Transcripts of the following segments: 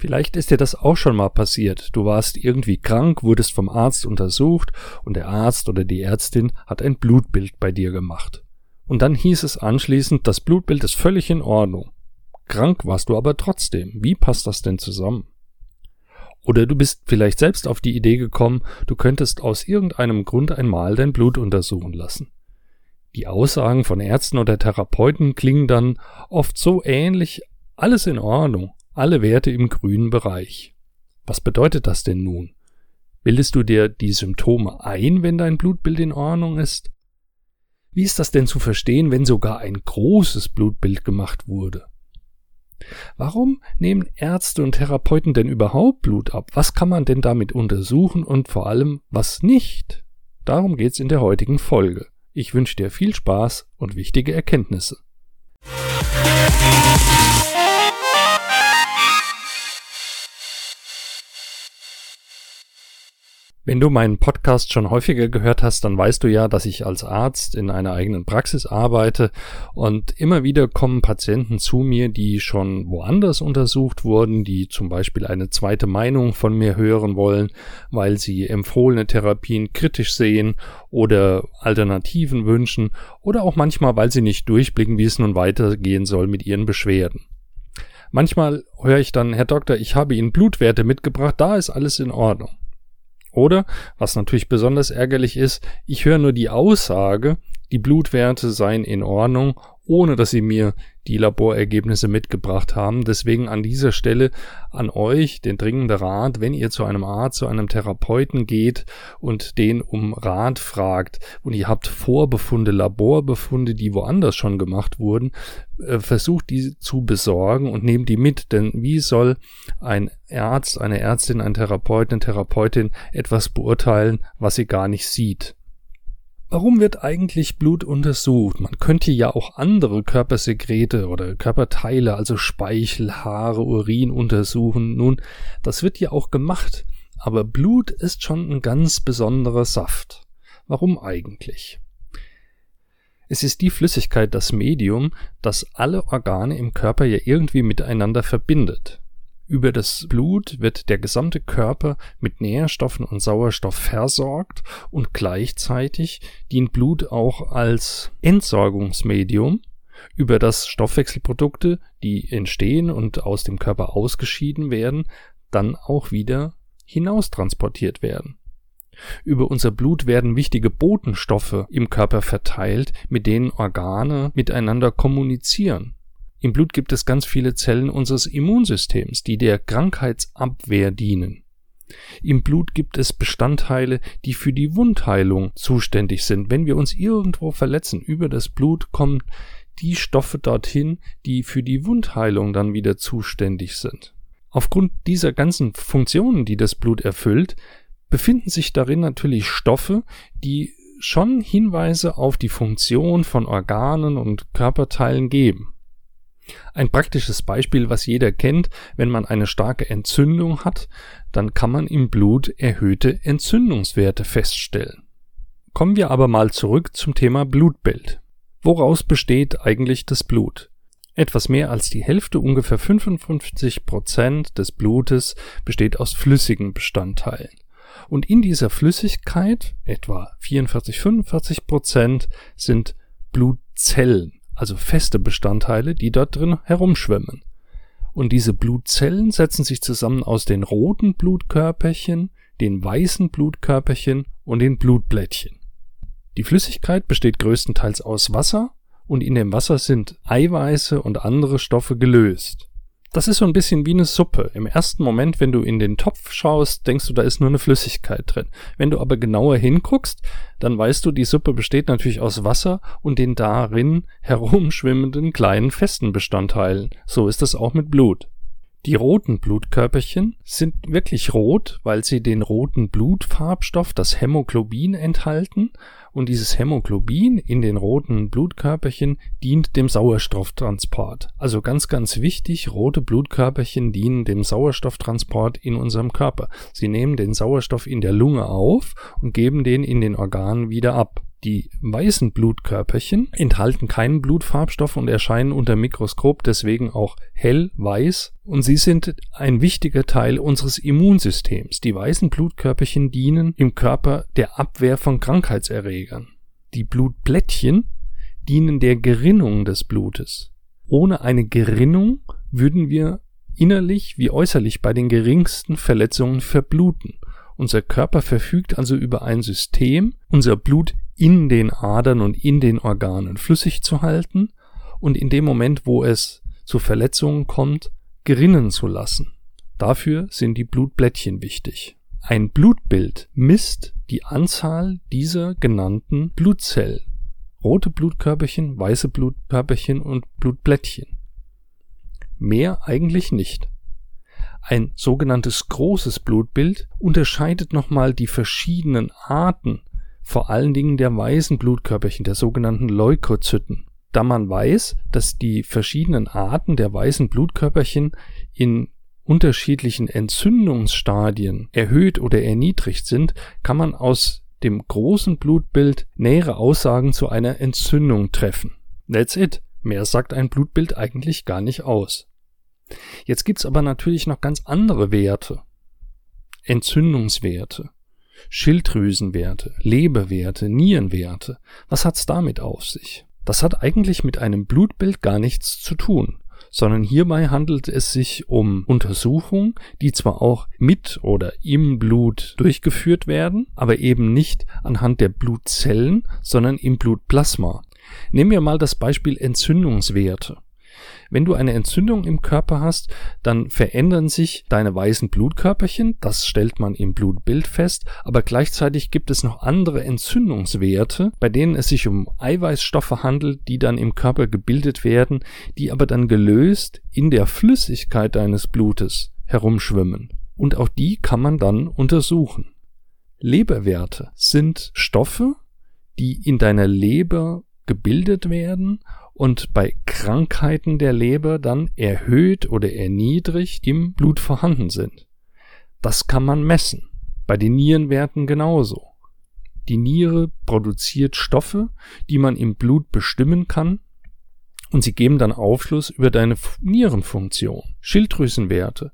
Vielleicht ist dir das auch schon mal passiert. Du warst irgendwie krank, wurdest vom Arzt untersucht und der Arzt oder die Ärztin hat ein Blutbild bei dir gemacht. Und dann hieß es anschließend, das Blutbild ist völlig in Ordnung. Krank warst du aber trotzdem. Wie passt das denn zusammen? Oder du bist vielleicht selbst auf die Idee gekommen, du könntest aus irgendeinem Grund einmal dein Blut untersuchen lassen. Die Aussagen von Ärzten oder Therapeuten klingen dann oft so ähnlich, alles in Ordnung, alle Werte im grünen Bereich. Was bedeutet das denn nun? Bildest du dir die Symptome ein, wenn dein Blutbild in Ordnung ist? Wie ist das denn zu verstehen, wenn sogar ein großes Blutbild gemacht wurde? Warum nehmen Ärzte und Therapeuten denn überhaupt Blut ab? Was kann man denn damit untersuchen und vor allem was nicht? Darum geht's in der heutigen Folge. Ich wünsche dir viel Spaß und wichtige Erkenntnisse. Wenn du meinen Podcast schon häufiger gehört hast, dann weißt du ja, dass ich als Arzt in einer eigenen Praxis arbeite und immer wieder kommen Patienten zu mir, die schon woanders untersucht wurden, die zum Beispiel eine zweite Meinung von mir hören wollen, weil sie empfohlene Therapien kritisch sehen oder Alternativen wünschen oder auch manchmal, weil sie nicht durchblicken, wie es nun weitergehen soll mit ihren Beschwerden. Manchmal höre ich dann, Herr Doktor, ich habe Ihnen Blutwerte mitgebracht, da ist alles in Ordnung. Oder, was natürlich besonders ärgerlich ist, ich höre nur die Aussage, die Blutwerte seien in Ordnung, ohne dass sie mir die Laborergebnisse mitgebracht haben. Deswegen an dieser Stelle an euch den dringenden Rat, wenn ihr zu einem Arzt, zu einem Therapeuten geht und den um Rat fragt und ihr habt Vorbefunde, Laborbefunde, die woanders schon gemacht wurden, äh, versucht die zu besorgen und nehmt die mit, denn wie soll ein Arzt, eine Ärztin, ein Therapeut, eine Therapeutin etwas beurteilen, was sie gar nicht sieht? Warum wird eigentlich Blut untersucht? Man könnte ja auch andere Körpersekrete oder Körperteile, also Speichel, Haare, Urin untersuchen. Nun, das wird ja auch gemacht, aber Blut ist schon ein ganz besonderer Saft. Warum eigentlich? Es ist die Flüssigkeit, das Medium, das alle Organe im Körper ja irgendwie miteinander verbindet. Über das Blut wird der gesamte Körper mit Nährstoffen und Sauerstoff versorgt und gleichzeitig dient Blut auch als Entsorgungsmedium, über das Stoffwechselprodukte, die entstehen und aus dem Körper ausgeschieden werden, dann auch wieder hinaustransportiert werden. Über unser Blut werden wichtige Botenstoffe im Körper verteilt, mit denen Organe miteinander kommunizieren. Im Blut gibt es ganz viele Zellen unseres Immunsystems, die der Krankheitsabwehr dienen. Im Blut gibt es Bestandteile, die für die Wundheilung zuständig sind. Wenn wir uns irgendwo verletzen, über das Blut kommen die Stoffe dorthin, die für die Wundheilung dann wieder zuständig sind. Aufgrund dieser ganzen Funktionen, die das Blut erfüllt, befinden sich darin natürlich Stoffe, die schon Hinweise auf die Funktion von Organen und Körperteilen geben. Ein praktisches Beispiel, was jeder kennt, wenn man eine starke Entzündung hat, dann kann man im Blut erhöhte Entzündungswerte feststellen. Kommen wir aber mal zurück zum Thema Blutbild. Woraus besteht eigentlich das Blut? Etwas mehr als die Hälfte, ungefähr 55 Prozent des Blutes besteht aus flüssigen Bestandteilen. Und in dieser Flüssigkeit, etwa 44, 45 Prozent, sind Blutzellen also feste Bestandteile, die dort drin herumschwimmen. Und diese Blutzellen setzen sich zusammen aus den roten Blutkörperchen, den weißen Blutkörperchen und den Blutblättchen. Die Flüssigkeit besteht größtenteils aus Wasser und in dem Wasser sind Eiweiße und andere Stoffe gelöst. Das ist so ein bisschen wie eine Suppe. Im ersten Moment, wenn du in den Topf schaust, denkst du, da ist nur eine Flüssigkeit drin. Wenn du aber genauer hinguckst, dann weißt du, die Suppe besteht natürlich aus Wasser und den darin herumschwimmenden kleinen festen Bestandteilen. So ist es auch mit Blut. Die roten Blutkörperchen sind wirklich rot, weil sie den roten Blutfarbstoff, das Hämoglobin, enthalten und dieses Hämoglobin in den roten Blutkörperchen dient dem Sauerstofftransport. Also ganz, ganz wichtig, rote Blutkörperchen dienen dem Sauerstofftransport in unserem Körper. Sie nehmen den Sauerstoff in der Lunge auf und geben den in den Organen wieder ab. Die weißen Blutkörperchen enthalten keinen Blutfarbstoff und erscheinen unter Mikroskop deswegen auch hell weiß und sie sind ein wichtiger Teil unseres Immunsystems. Die weißen Blutkörperchen dienen im Körper der Abwehr von Krankheitserregern. Die Blutplättchen dienen der Gerinnung des Blutes. Ohne eine Gerinnung würden wir innerlich wie äußerlich bei den geringsten Verletzungen verbluten. Unser Körper verfügt also über ein System, unser Blut in den Adern und in den Organen flüssig zu halten und in dem Moment, wo es zu Verletzungen kommt, gerinnen zu lassen. Dafür sind die Blutblättchen wichtig. Ein Blutbild misst die Anzahl dieser genannten Blutzellen. Rote Blutkörperchen, weiße Blutkörperchen und Blutblättchen. Mehr eigentlich nicht. Ein sogenanntes großes Blutbild unterscheidet nochmal die verschiedenen Arten vor allen Dingen der weißen Blutkörperchen, der sogenannten Leukozyten. Da man weiß, dass die verschiedenen Arten der weißen Blutkörperchen in unterschiedlichen Entzündungsstadien erhöht oder erniedrigt sind, kann man aus dem großen Blutbild nähere Aussagen zu einer Entzündung treffen. That's it. Mehr sagt ein Blutbild eigentlich gar nicht aus. Jetzt gibt's aber natürlich noch ganz andere Werte. Entzündungswerte. Schilddrüsenwerte, Leberwerte, Nierenwerte. Was hat's damit auf sich? Das hat eigentlich mit einem Blutbild gar nichts zu tun, sondern hierbei handelt es sich um Untersuchungen, die zwar auch mit oder im Blut durchgeführt werden, aber eben nicht anhand der Blutzellen, sondern im Blutplasma. Nehmen wir mal das Beispiel Entzündungswerte. Wenn du eine Entzündung im Körper hast, dann verändern sich deine weißen Blutkörperchen, das stellt man im Blutbild fest, aber gleichzeitig gibt es noch andere Entzündungswerte, bei denen es sich um Eiweißstoffe handelt, die dann im Körper gebildet werden, die aber dann gelöst in der Flüssigkeit deines Blutes herumschwimmen. Und auch die kann man dann untersuchen. Leberwerte sind Stoffe, die in deiner Leber gebildet werden und bei Krankheiten der Leber dann erhöht oder erniedrigt im Blut vorhanden sind. Das kann man messen. Bei den Nierenwerten genauso. Die Niere produziert Stoffe, die man im Blut bestimmen kann, und sie geben dann Aufschluss über deine Nierenfunktion. Schilddrüsenwerte.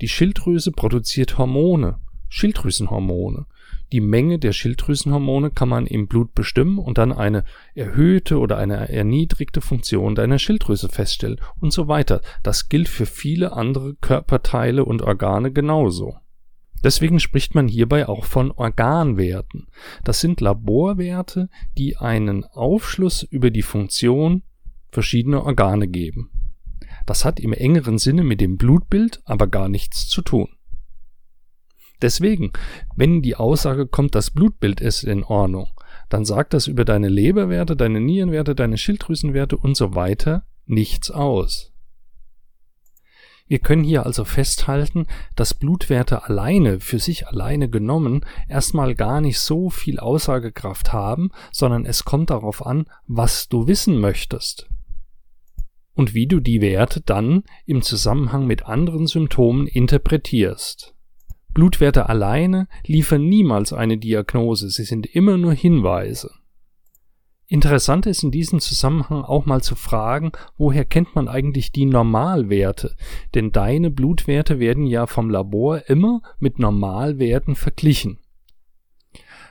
Die Schilddrüse produziert Hormone, Schilddrüsenhormone. Die Menge der Schilddrüsenhormone kann man im Blut bestimmen und dann eine erhöhte oder eine erniedrigte Funktion deiner Schilddrüse feststellen und so weiter. Das gilt für viele andere Körperteile und Organe genauso. Deswegen spricht man hierbei auch von Organwerten. Das sind Laborwerte, die einen Aufschluss über die Funktion verschiedener Organe geben. Das hat im engeren Sinne mit dem Blutbild aber gar nichts zu tun. Deswegen, wenn die Aussage kommt, das Blutbild ist in Ordnung, dann sagt das über deine Leberwerte, deine Nierenwerte, deine Schilddrüsenwerte und so weiter nichts aus. Wir können hier also festhalten, dass Blutwerte alleine, für sich alleine genommen, erstmal gar nicht so viel Aussagekraft haben, sondern es kommt darauf an, was du wissen möchtest. Und wie du die Werte dann im Zusammenhang mit anderen Symptomen interpretierst. Blutwerte alleine liefern niemals eine Diagnose, sie sind immer nur Hinweise. Interessant ist in diesem Zusammenhang auch mal zu fragen, woher kennt man eigentlich die Normalwerte? Denn deine Blutwerte werden ja vom Labor immer mit Normalwerten verglichen.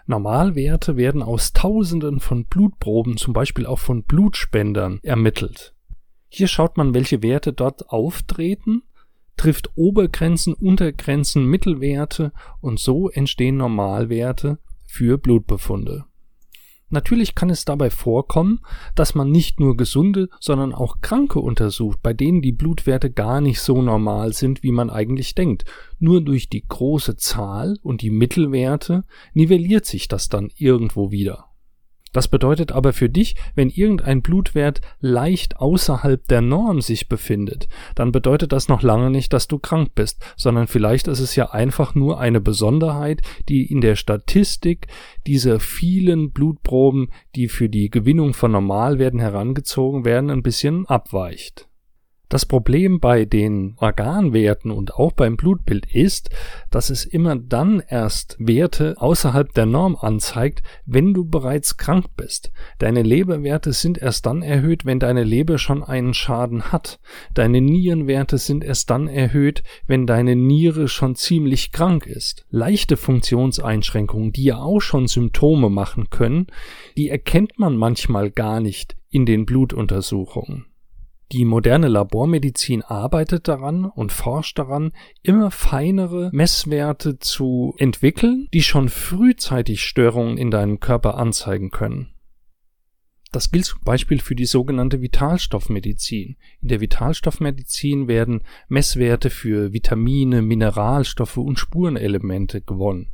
Normalwerte werden aus Tausenden von Blutproben, zum Beispiel auch von Blutspendern, ermittelt. Hier schaut man, welche Werte dort auftreten trifft Obergrenzen, Untergrenzen, Mittelwerte und so entstehen Normalwerte für Blutbefunde. Natürlich kann es dabei vorkommen, dass man nicht nur gesunde, sondern auch Kranke untersucht, bei denen die Blutwerte gar nicht so normal sind, wie man eigentlich denkt. Nur durch die große Zahl und die Mittelwerte nivelliert sich das dann irgendwo wieder. Das bedeutet aber für dich, wenn irgendein Blutwert leicht außerhalb der Norm sich befindet, dann bedeutet das noch lange nicht, dass du krank bist, sondern vielleicht ist es ja einfach nur eine Besonderheit, die in der Statistik dieser vielen Blutproben, die für die Gewinnung von Normalwerten herangezogen werden, ein bisschen abweicht. Das Problem bei den Organwerten und auch beim Blutbild ist, dass es immer dann erst Werte außerhalb der Norm anzeigt, wenn du bereits krank bist. Deine Leberwerte sind erst dann erhöht, wenn deine Leber schon einen Schaden hat. Deine Nierenwerte sind erst dann erhöht, wenn deine Niere schon ziemlich krank ist. Leichte Funktionseinschränkungen, die ja auch schon Symptome machen können, die erkennt man manchmal gar nicht in den Blutuntersuchungen. Die moderne Labormedizin arbeitet daran und forscht daran, immer feinere Messwerte zu entwickeln, die schon frühzeitig Störungen in deinem Körper anzeigen können. Das gilt zum Beispiel für die sogenannte Vitalstoffmedizin. In der Vitalstoffmedizin werden Messwerte für Vitamine, Mineralstoffe und Spurenelemente gewonnen.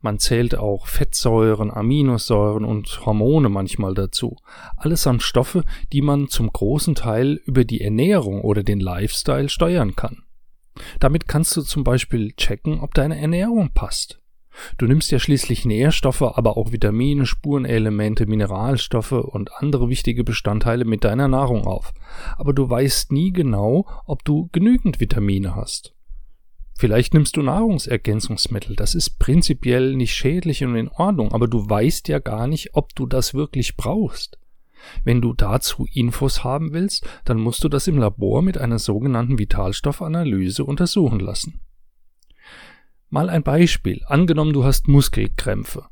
Man zählt auch Fettsäuren, Aminosäuren und Hormone manchmal dazu. Allesamt Stoffe, die man zum großen Teil über die Ernährung oder den Lifestyle steuern kann. Damit kannst du zum Beispiel checken, ob deine Ernährung passt. Du nimmst ja schließlich Nährstoffe, aber auch Vitamine, Spurenelemente, Mineralstoffe und andere wichtige Bestandteile mit deiner Nahrung auf. Aber du weißt nie genau, ob du genügend Vitamine hast. Vielleicht nimmst du Nahrungsergänzungsmittel. Das ist prinzipiell nicht schädlich und in Ordnung, aber du weißt ja gar nicht, ob du das wirklich brauchst. Wenn du dazu Infos haben willst, dann musst du das im Labor mit einer sogenannten Vitalstoffanalyse untersuchen lassen. Mal ein Beispiel. Angenommen, du hast Muskelkrämpfe.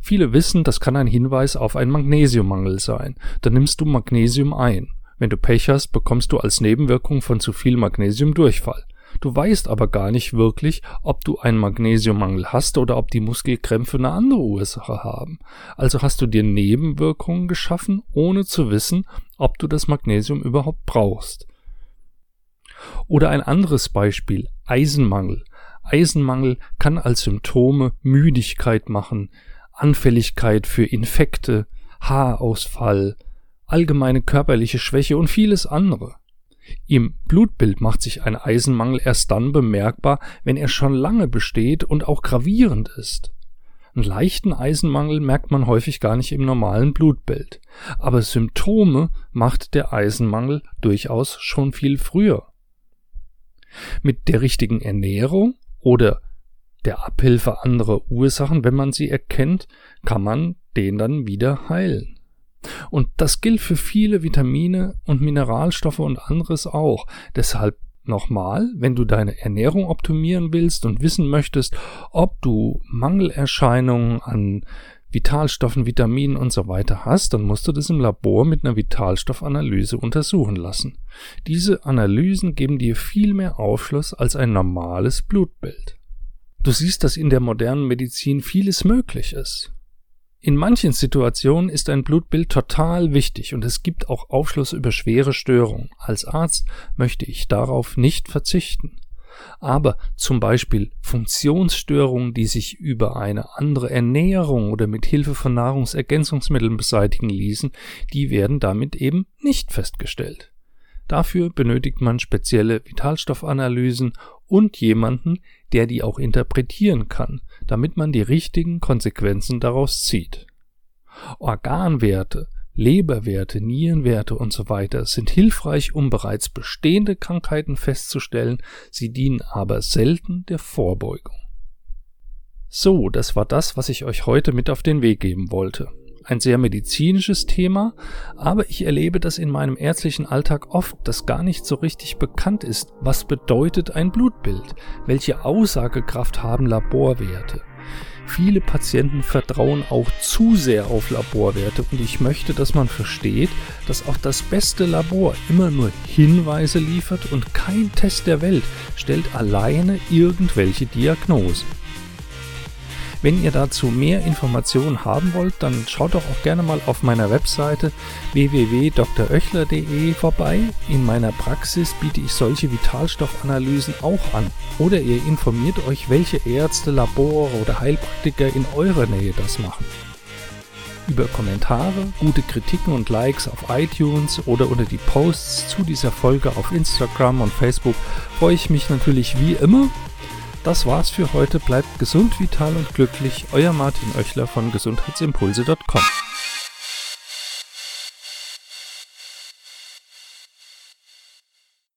Viele wissen, das kann ein Hinweis auf einen Magnesiummangel sein. Dann nimmst du Magnesium ein. Wenn du Pech hast, bekommst du als Nebenwirkung von zu viel Magnesium Durchfall. Du weißt aber gar nicht wirklich, ob du einen Magnesiummangel hast oder ob die Muskelkrämpfe eine andere Ursache haben. Also hast du dir Nebenwirkungen geschaffen, ohne zu wissen, ob du das Magnesium überhaupt brauchst. Oder ein anderes Beispiel, Eisenmangel. Eisenmangel kann als Symptome Müdigkeit machen, Anfälligkeit für Infekte, Haarausfall, allgemeine körperliche Schwäche und vieles andere. Im Blutbild macht sich ein Eisenmangel erst dann bemerkbar, wenn er schon lange besteht und auch gravierend ist. Einen leichten Eisenmangel merkt man häufig gar nicht im normalen Blutbild, aber Symptome macht der Eisenmangel durchaus schon viel früher. Mit der richtigen Ernährung oder der Abhilfe anderer Ursachen, wenn man sie erkennt, kann man den dann wieder heilen. Und das gilt für viele Vitamine und Mineralstoffe und anderes auch. Deshalb nochmal, wenn du deine Ernährung optimieren willst und wissen möchtest, ob du Mangelerscheinungen an Vitalstoffen, Vitaminen und so weiter hast, dann musst du das im Labor mit einer Vitalstoffanalyse untersuchen lassen. Diese Analysen geben dir viel mehr Aufschluss als ein normales Blutbild. Du siehst, dass in der modernen Medizin vieles möglich ist. In manchen Situationen ist ein Blutbild total wichtig und es gibt auch Aufschluss über schwere Störungen. Als Arzt möchte ich darauf nicht verzichten. Aber zum Beispiel Funktionsstörungen, die sich über eine andere Ernährung oder mit Hilfe von Nahrungsergänzungsmitteln beseitigen ließen, die werden damit eben nicht festgestellt. Dafür benötigt man spezielle Vitalstoffanalysen und jemanden, der die auch interpretieren kann, damit man die richtigen Konsequenzen daraus zieht. Organwerte, Leberwerte, Nierenwerte und so sind hilfreich, um bereits bestehende Krankheiten festzustellen, sie dienen aber selten der Vorbeugung. So, das war das, was ich euch heute mit auf den Weg geben wollte ein sehr medizinisches Thema, aber ich erlebe das in meinem ärztlichen Alltag oft, dass gar nicht so richtig bekannt ist, was bedeutet ein Blutbild, welche Aussagekraft haben Laborwerte. Viele Patienten vertrauen auch zu sehr auf Laborwerte und ich möchte, dass man versteht, dass auch das beste Labor immer nur Hinweise liefert und kein Test der Welt stellt alleine irgendwelche Diagnosen. Wenn ihr dazu mehr Informationen haben wollt, dann schaut doch auch gerne mal auf meiner Webseite www.dröchler.de vorbei. In meiner Praxis biete ich solche Vitalstoffanalysen auch an. Oder ihr informiert euch, welche Ärzte, Labore oder Heilpraktiker in eurer Nähe das machen. über Kommentare, gute Kritiken und Likes auf iTunes oder unter die Posts zu dieser Folge auf Instagram und Facebook freue ich mich natürlich wie immer. Das war's für heute. Bleibt gesund, vital und glücklich. Euer Martin Oechler von gesundheitsimpulse.com.